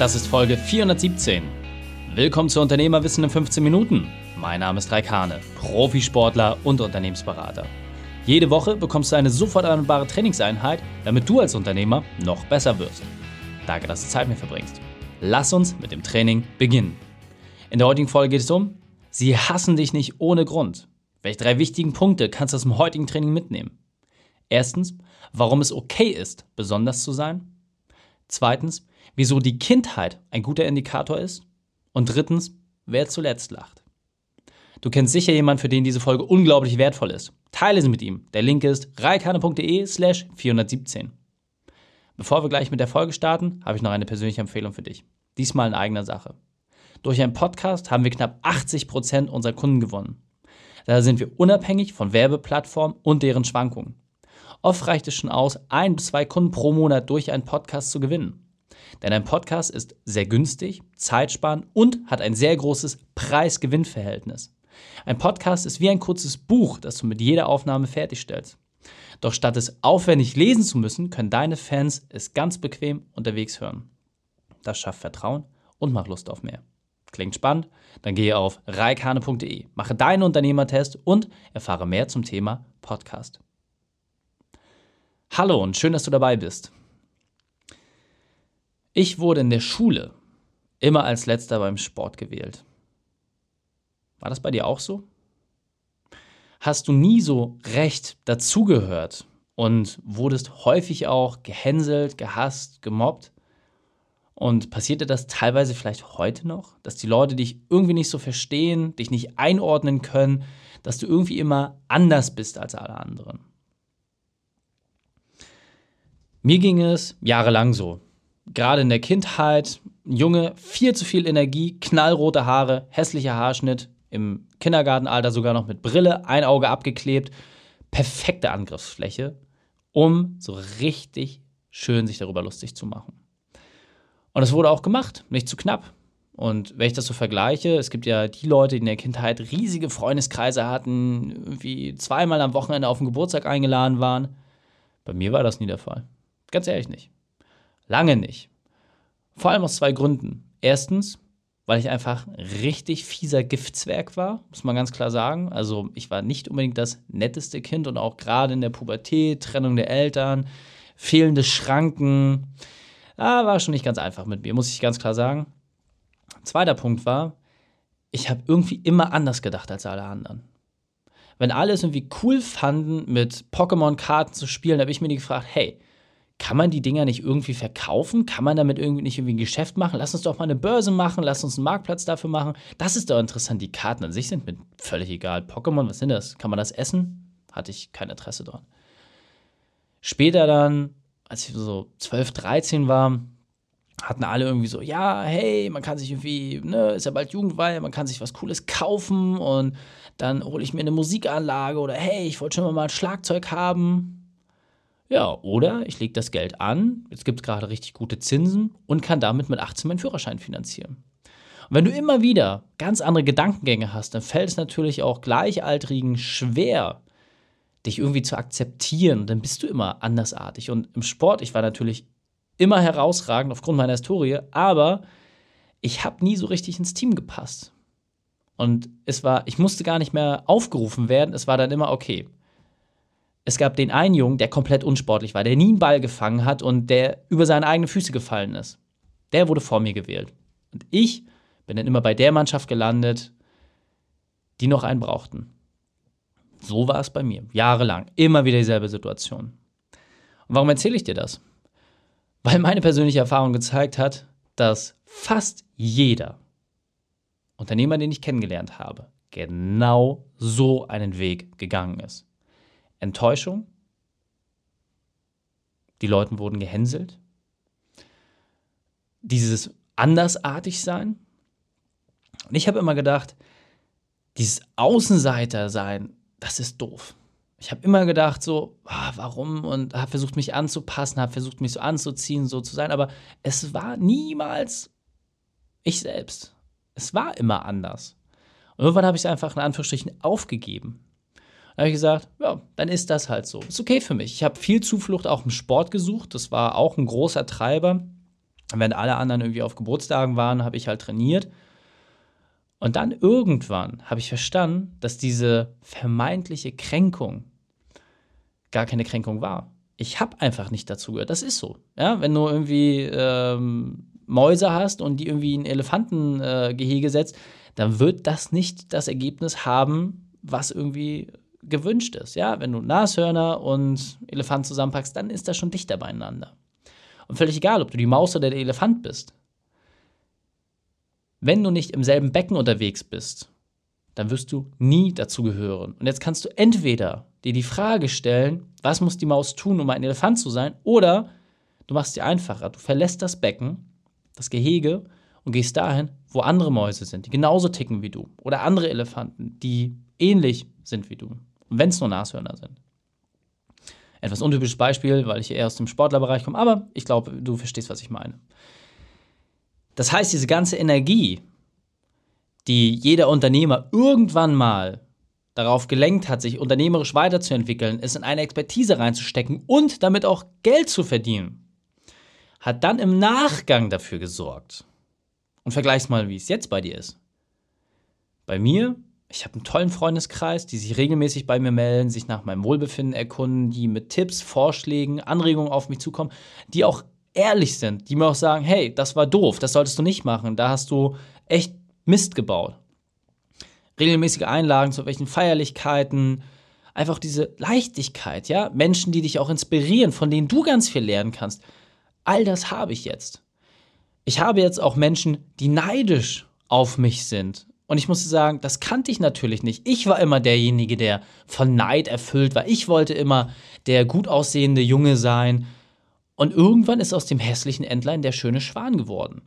Das ist Folge 417. Willkommen zu Unternehmerwissen in 15 Minuten. Mein Name ist Raikane, Profisportler und Unternehmensberater. Jede Woche bekommst du eine sofort anwendbare Trainingseinheit, damit du als Unternehmer noch besser wirst. Danke, dass du Zeit mit mir verbringst. Lass uns mit dem Training beginnen. In der heutigen Folge geht es um, sie hassen dich nicht ohne Grund. Welche drei wichtigen Punkte kannst du aus dem heutigen Training mitnehmen? Erstens, warum es okay ist, besonders zu sein. Zweitens, wieso die Kindheit ein guter Indikator ist. Und drittens, wer zuletzt lacht. Du kennst sicher jemanden, für den diese Folge unglaublich wertvoll ist. Teile sie mit ihm. Der Link ist reikane.de slash 417. Bevor wir gleich mit der Folge starten, habe ich noch eine persönliche Empfehlung für dich. Diesmal in eigener Sache. Durch einen Podcast haben wir knapp 80 Prozent unserer Kunden gewonnen. Da sind wir unabhängig von Werbeplattformen und deren Schwankungen. Oft reicht es schon aus, ein bis zwei Kunden pro Monat durch einen Podcast zu gewinnen. Denn ein Podcast ist sehr günstig, zeitsparend und hat ein sehr großes Preis-Gewinn-Verhältnis. Ein Podcast ist wie ein kurzes Buch, das du mit jeder Aufnahme fertigstellst. Doch statt es aufwendig lesen zu müssen, können deine Fans es ganz bequem unterwegs hören. Das schafft Vertrauen und macht Lust auf mehr. Klingt spannend? Dann gehe auf reikane.de, mache deinen Unternehmertest und erfahre mehr zum Thema Podcast. Hallo und schön, dass du dabei bist. Ich wurde in der Schule immer als letzter beim Sport gewählt. War das bei dir auch so? Hast du nie so recht dazugehört und wurdest häufig auch gehänselt, gehasst, gemobbt? Und passierte das teilweise vielleicht heute noch, dass die Leute dich irgendwie nicht so verstehen, dich nicht einordnen können, dass du irgendwie immer anders bist als alle anderen? Mir ging es jahrelang so. Gerade in der Kindheit, Junge, viel zu viel Energie, knallrote Haare, hässlicher Haarschnitt, im Kindergartenalter sogar noch mit Brille, ein Auge abgeklebt, perfekte Angriffsfläche, um so richtig schön sich darüber lustig zu machen. Und es wurde auch gemacht, nicht zu knapp. Und wenn ich das so vergleiche, es gibt ja die Leute, die in der Kindheit riesige Freundeskreise hatten, irgendwie zweimal am Wochenende auf den Geburtstag eingeladen waren. Bei mir war das nie der Fall. Ganz ehrlich nicht. Lange nicht. Vor allem aus zwei Gründen. Erstens, weil ich einfach richtig fieser Giftzwerg war, muss man ganz klar sagen. Also ich war nicht unbedingt das netteste Kind und auch gerade in der Pubertät, Trennung der Eltern, fehlende Schranken, ah, war schon nicht ganz einfach mit mir, muss ich ganz klar sagen. Zweiter Punkt war, ich habe irgendwie immer anders gedacht als alle anderen. Wenn alle es irgendwie cool fanden, mit Pokémon-Karten zu spielen, habe ich mir die gefragt, hey, kann man die Dinger nicht irgendwie verkaufen? Kann man damit irgendwie nicht irgendwie ein Geschäft machen? Lass uns doch mal eine Börse machen, lass uns einen Marktplatz dafür machen. Das ist doch interessant. Die Karten an sich sind mir völlig egal. Pokémon, was sind das? Kann man das essen? Hatte ich kein Interesse dran. Später dann, als ich so 12, 13 war, hatten alle irgendwie so, ja, hey, man kann sich irgendwie, ne, ist ja bald Jugendweihe, man kann sich was Cooles kaufen und dann hole ich mir eine Musikanlage oder hey, ich wollte schon mal ein Schlagzeug haben. Ja, oder ich lege das Geld an, jetzt gibt es gerade richtig gute Zinsen und kann damit mit 18 meinen Führerschein finanzieren. Und wenn du immer wieder ganz andere Gedankengänge hast, dann fällt es natürlich auch Gleichaltrigen schwer, dich irgendwie zu akzeptieren. Dann bist du immer andersartig. Und im Sport, ich war natürlich immer herausragend aufgrund meiner Historie, aber ich habe nie so richtig ins Team gepasst. Und es war, ich musste gar nicht mehr aufgerufen werden. Es war dann immer, okay, es gab den einen Jungen, der komplett unsportlich war, der nie einen Ball gefangen hat und der über seine eigenen Füße gefallen ist. Der wurde vor mir gewählt. Und ich bin dann immer bei der Mannschaft gelandet, die noch einen brauchten. So war es bei mir, jahrelang, immer wieder dieselbe Situation. Und warum erzähle ich dir das? Weil meine persönliche Erfahrung gezeigt hat, dass fast jeder Unternehmer, den ich kennengelernt habe, genau so einen Weg gegangen ist. Enttäuschung. Die Leute wurden gehänselt. Dieses andersartig sein. Und ich habe immer gedacht, dieses Außenseiter sein, das ist doof. Ich habe immer gedacht, so, ah, warum? Und habe versucht, mich anzupassen, habe versucht, mich so anzuziehen, so zu sein. Aber es war niemals ich selbst. Es war immer anders. Und irgendwann habe ich es einfach in Anführungsstrichen aufgegeben. Da habe ich gesagt, ja, dann ist das halt so. Ist okay für mich. Ich habe viel Zuflucht auch im Sport gesucht. Das war auch ein großer Treiber. Während alle anderen irgendwie auf Geburtstagen waren, habe ich halt trainiert. Und dann irgendwann habe ich verstanden, dass diese vermeintliche Kränkung gar keine Kränkung war. Ich habe einfach nicht dazu gehört. Das ist so. Ja, wenn du irgendwie ähm, Mäuse hast und die irgendwie in Elefantengehege äh, setzt, dann wird das nicht das Ergebnis haben, was irgendwie gewünscht ist. Ja, wenn du Nashörner und Elefant zusammenpackst, dann ist das schon dichter beieinander. Und völlig egal, ob du die Maus oder der Elefant bist. Wenn du nicht im selben Becken unterwegs bist, dann wirst du nie dazugehören. Und jetzt kannst du entweder dir die Frage stellen, was muss die Maus tun, um ein Elefant zu sein, oder du machst dir einfacher. Du verlässt das Becken, das Gehege und gehst dahin, wo andere Mäuse sind, die genauso ticken wie du. Oder andere Elefanten, die ähnlich sind wie du. Wenn es nur Nashörner sind. Etwas untypisches Beispiel, weil ich eher aus dem Sportlerbereich komme, aber ich glaube, du verstehst, was ich meine. Das heißt, diese ganze Energie, die jeder Unternehmer irgendwann mal darauf gelenkt hat, sich unternehmerisch weiterzuentwickeln, es in eine Expertise reinzustecken und damit auch Geld zu verdienen, hat dann im Nachgang dafür gesorgt. Und vergleich's mal, wie es jetzt bei dir ist. Bei mir ich habe einen tollen Freundeskreis, die sich regelmäßig bei mir melden, sich nach meinem Wohlbefinden erkunden, die mit Tipps, Vorschlägen, Anregungen auf mich zukommen, die auch ehrlich sind, die mir auch sagen, hey, das war doof, das solltest du nicht machen, da hast du echt Mist gebaut. Regelmäßige Einlagen zu welchen Feierlichkeiten, einfach diese Leichtigkeit, ja, Menschen, die dich auch inspirieren, von denen du ganz viel lernen kannst. All das habe ich jetzt. Ich habe jetzt auch Menschen, die neidisch auf mich sind, und ich musste sagen, das kannte ich natürlich nicht. Ich war immer derjenige, der von Neid erfüllt war. Ich wollte immer der gut aussehende Junge sein. Und irgendwann ist aus dem hässlichen Entlein der schöne Schwan geworden.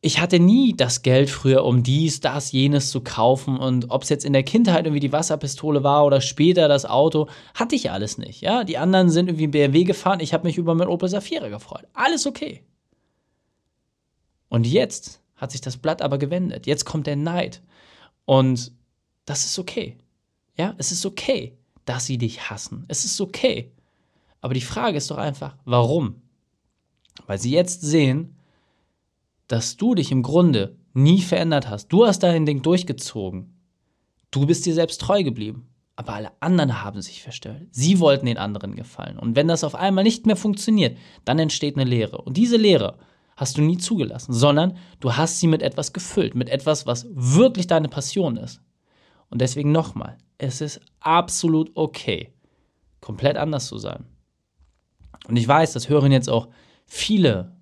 Ich hatte nie das Geld früher, um dies, das, jenes zu kaufen. Und ob es jetzt in der Kindheit irgendwie die Wasserpistole war oder später das Auto, hatte ich alles nicht. Ja, die anderen sind irgendwie BMW gefahren. Ich habe mich über mein Opel Safira gefreut. Alles okay. Und jetzt hat sich das Blatt aber gewendet. Jetzt kommt der Neid. Und das ist okay. Ja, es ist okay, dass sie dich hassen. Es ist okay. Aber die Frage ist doch einfach, warum? Weil sie jetzt sehen, dass du dich im Grunde nie verändert hast. Du hast dein Ding durchgezogen. Du bist dir selbst treu geblieben. Aber alle anderen haben sich verstellt. Sie wollten den anderen gefallen. Und wenn das auf einmal nicht mehr funktioniert, dann entsteht eine Leere. Und diese Leere hast du nie zugelassen, sondern du hast sie mit etwas gefüllt, mit etwas, was wirklich deine Passion ist. Und deswegen nochmal, es ist absolut okay, komplett anders zu sein. Und ich weiß, das hören jetzt auch viele,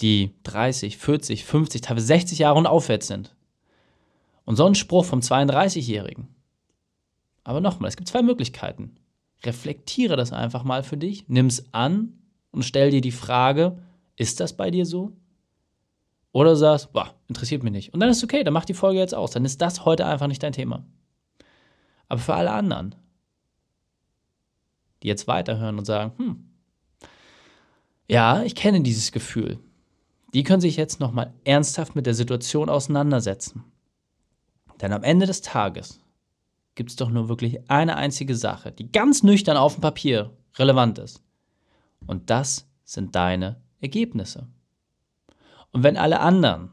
die 30, 40, 50, teilweise 60 Jahre und aufwärts sind. Und so ein Spruch vom 32-Jährigen. Aber nochmal, es gibt zwei Möglichkeiten. Reflektiere das einfach mal für dich, nimm es an und stell dir die Frage, ist das bei dir so? Oder du sagst, boah, interessiert mich nicht. Und dann ist es okay, dann mach die Folge jetzt aus. Dann ist das heute einfach nicht dein Thema. Aber für alle anderen, die jetzt weiterhören und sagen, hm, ja, ich kenne dieses Gefühl. Die können sich jetzt nochmal ernsthaft mit der Situation auseinandersetzen. Denn am Ende des Tages gibt es doch nur wirklich eine einzige Sache, die ganz nüchtern auf dem Papier relevant ist. Und das sind deine Ergebnisse. Und wenn alle anderen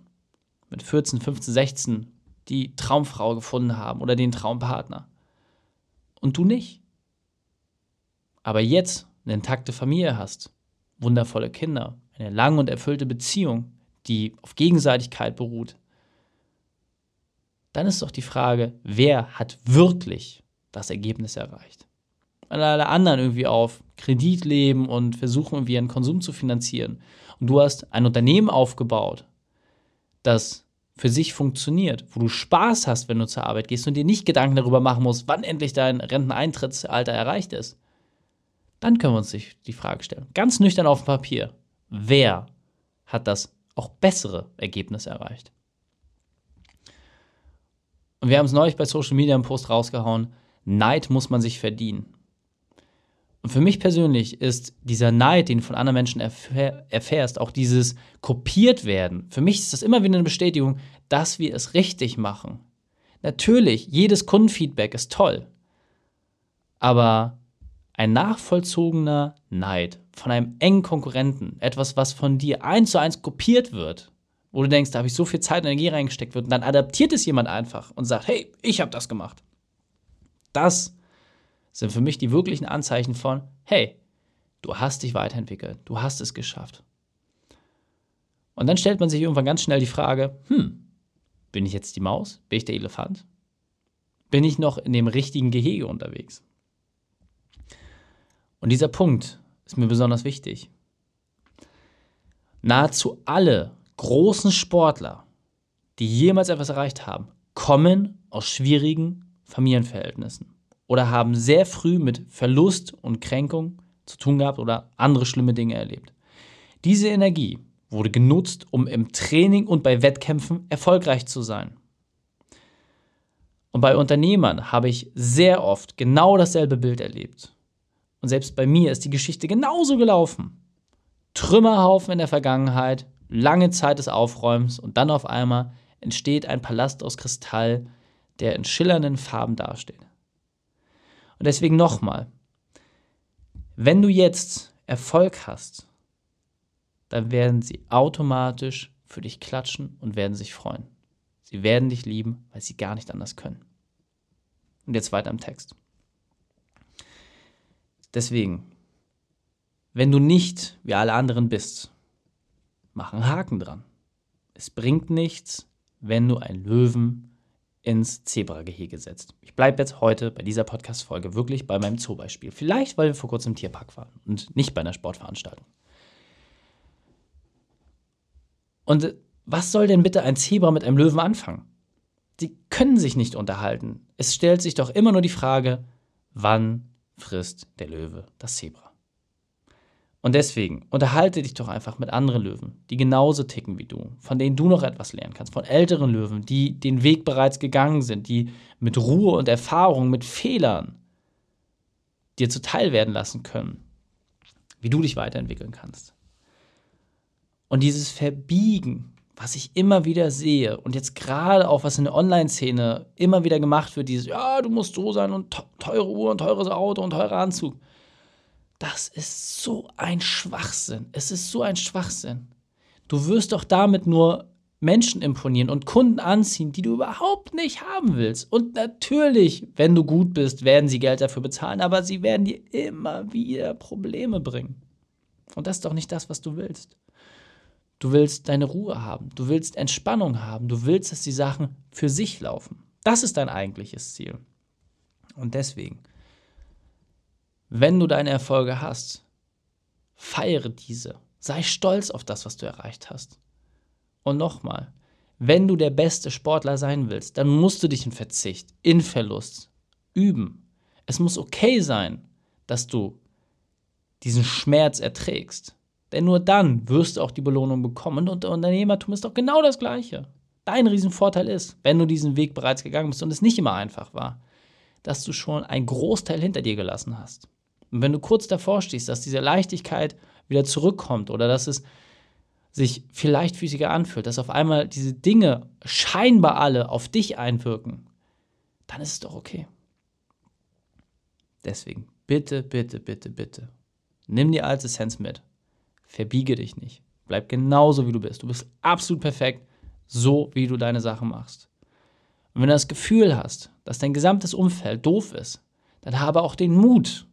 mit 14, 15, 16 die Traumfrau gefunden haben oder den Traumpartner und du nicht, aber jetzt eine intakte Familie hast, wundervolle Kinder, eine lange und erfüllte Beziehung, die auf Gegenseitigkeit beruht, dann ist doch die Frage, wer hat wirklich das Ergebnis erreicht? Alle anderen irgendwie auf Kredit leben und versuchen irgendwie ihren Konsum zu finanzieren. Und du hast ein Unternehmen aufgebaut, das für sich funktioniert, wo du Spaß hast, wenn du zur Arbeit gehst und dir nicht Gedanken darüber machen musst, wann endlich dein Renteneintrittsalter erreicht ist. Dann können wir uns die Frage stellen, ganz nüchtern auf dem Papier, wer hat das auch bessere Ergebnis erreicht? Und wir haben es neulich bei Social Media im Post rausgehauen, Neid muss man sich verdienen. Und für mich persönlich ist dieser Neid, den du von anderen Menschen erfähr erfährst, auch dieses kopiert werden, für mich ist das immer wieder eine Bestätigung, dass wir es richtig machen. Natürlich, jedes Kundenfeedback ist toll. Aber ein nachvollzogener Neid von einem engen Konkurrenten, etwas, was von dir eins zu eins kopiert wird, wo du denkst, da habe ich so viel Zeit und Energie reingesteckt wird, und dann adaptiert es jemand einfach und sagt, hey, ich habe das gemacht. Das sind für mich die wirklichen Anzeichen von, hey, du hast dich weiterentwickelt, du hast es geschafft. Und dann stellt man sich irgendwann ganz schnell die Frage, hm, bin ich jetzt die Maus? Bin ich der Elefant? Bin ich noch in dem richtigen Gehege unterwegs? Und dieser Punkt ist mir besonders wichtig. Nahezu alle großen Sportler, die jemals etwas erreicht haben, kommen aus schwierigen Familienverhältnissen oder haben sehr früh mit Verlust und Kränkung zu tun gehabt oder andere schlimme Dinge erlebt. Diese Energie wurde genutzt, um im Training und bei Wettkämpfen erfolgreich zu sein. Und bei Unternehmern habe ich sehr oft genau dasselbe Bild erlebt. Und selbst bei mir ist die Geschichte genauso gelaufen. Trümmerhaufen in der Vergangenheit, lange Zeit des Aufräumens und dann auf einmal entsteht ein Palast aus Kristall, der in schillernden Farben dasteht. Und deswegen nochmal, wenn du jetzt Erfolg hast, dann werden sie automatisch für dich klatschen und werden sich freuen. Sie werden dich lieben, weil sie gar nicht anders können. Und jetzt weiter im Text. Deswegen, wenn du nicht wie alle anderen bist, mach einen Haken dran. Es bringt nichts, wenn du einen Löwen ins Zebragehege setzt. Ich bleibe jetzt heute bei dieser Podcast-Folge wirklich bei meinem Zoobeispiel. Vielleicht, weil wir vor kurzem im Tierpark waren und nicht bei einer Sportveranstaltung. Und was soll denn bitte ein Zebra mit einem Löwen anfangen? Sie können sich nicht unterhalten. Es stellt sich doch immer nur die Frage, wann frisst der Löwe das Zebra? Und deswegen unterhalte dich doch einfach mit anderen Löwen, die genauso ticken wie du, von denen du noch etwas lernen kannst, von älteren Löwen, die den Weg bereits gegangen sind, die mit Ruhe und Erfahrung, mit Fehlern dir zuteil werden lassen können, wie du dich weiterentwickeln kannst. Und dieses Verbiegen, was ich immer wieder sehe und jetzt gerade auch was in der Online-Szene immer wieder gemacht wird, dieses, ja, du musst so sein und teure Uhr und teures Auto und teurer Anzug das ist so ein Schwachsinn. Es ist so ein Schwachsinn. Du wirst doch damit nur Menschen imponieren und Kunden anziehen, die du überhaupt nicht haben willst. Und natürlich, wenn du gut bist, werden sie Geld dafür bezahlen, aber sie werden dir immer wieder Probleme bringen. Und das ist doch nicht das, was du willst. Du willst deine Ruhe haben, du willst Entspannung haben, du willst, dass die Sachen für sich laufen. Das ist dein eigentliches Ziel. Und deswegen wenn du deine Erfolge hast, feiere diese. Sei stolz auf das, was du erreicht hast. Und nochmal, wenn du der beste Sportler sein willst, dann musst du dich in Verzicht, in Verlust üben. Es muss okay sein, dass du diesen Schmerz erträgst. Denn nur dann wirst du auch die Belohnung bekommen. Und Unternehmertum ist doch genau das Gleiche. Dein Riesenvorteil ist, wenn du diesen Weg bereits gegangen bist und es nicht immer einfach war, dass du schon einen Großteil hinter dir gelassen hast. Und wenn du kurz davor stehst, dass diese Leichtigkeit wieder zurückkommt oder dass es sich viel leichtfüßiger anfühlt, dass auf einmal diese Dinge scheinbar alle auf dich einwirken, dann ist es doch okay. Deswegen, bitte, bitte, bitte, bitte, nimm die alte Essenz mit. Verbiege dich nicht. Bleib genauso, wie du bist. Du bist absolut perfekt, so wie du deine Sachen machst. Und wenn du das Gefühl hast, dass dein gesamtes Umfeld doof ist, dann habe auch den Mut,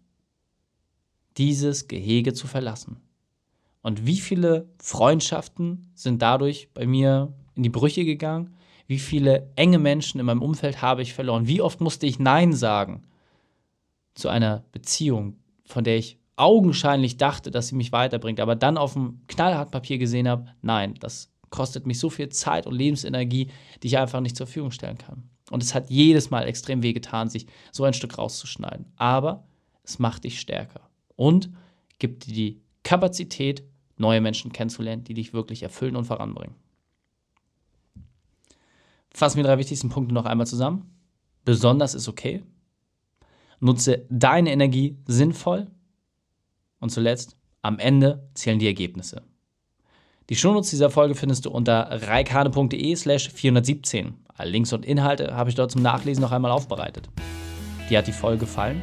dieses Gehege zu verlassen. Und wie viele Freundschaften sind dadurch bei mir in die Brüche gegangen? Wie viele enge Menschen in meinem Umfeld habe ich verloren? Wie oft musste ich Nein sagen zu einer Beziehung, von der ich augenscheinlich dachte, dass sie mich weiterbringt, aber dann auf dem Knallhartpapier gesehen habe, nein, das kostet mich so viel Zeit und Lebensenergie, die ich einfach nicht zur Verfügung stellen kann. Und es hat jedes Mal extrem wehgetan, sich so ein Stück rauszuschneiden. Aber es macht dich stärker und gibt dir die Kapazität, neue Menschen kennenzulernen, die dich wirklich erfüllen und voranbringen. Fassen wir die drei wichtigsten Punkte noch einmal zusammen. Besonders ist okay. Nutze deine Energie sinnvoll. Und zuletzt, am Ende zählen die Ergebnisse. Die Shownotes dieser Folge findest du unter reikane.de slash 417. Alle Links und Inhalte habe ich dort zum Nachlesen noch einmal aufbereitet. Dir hat die Folge gefallen?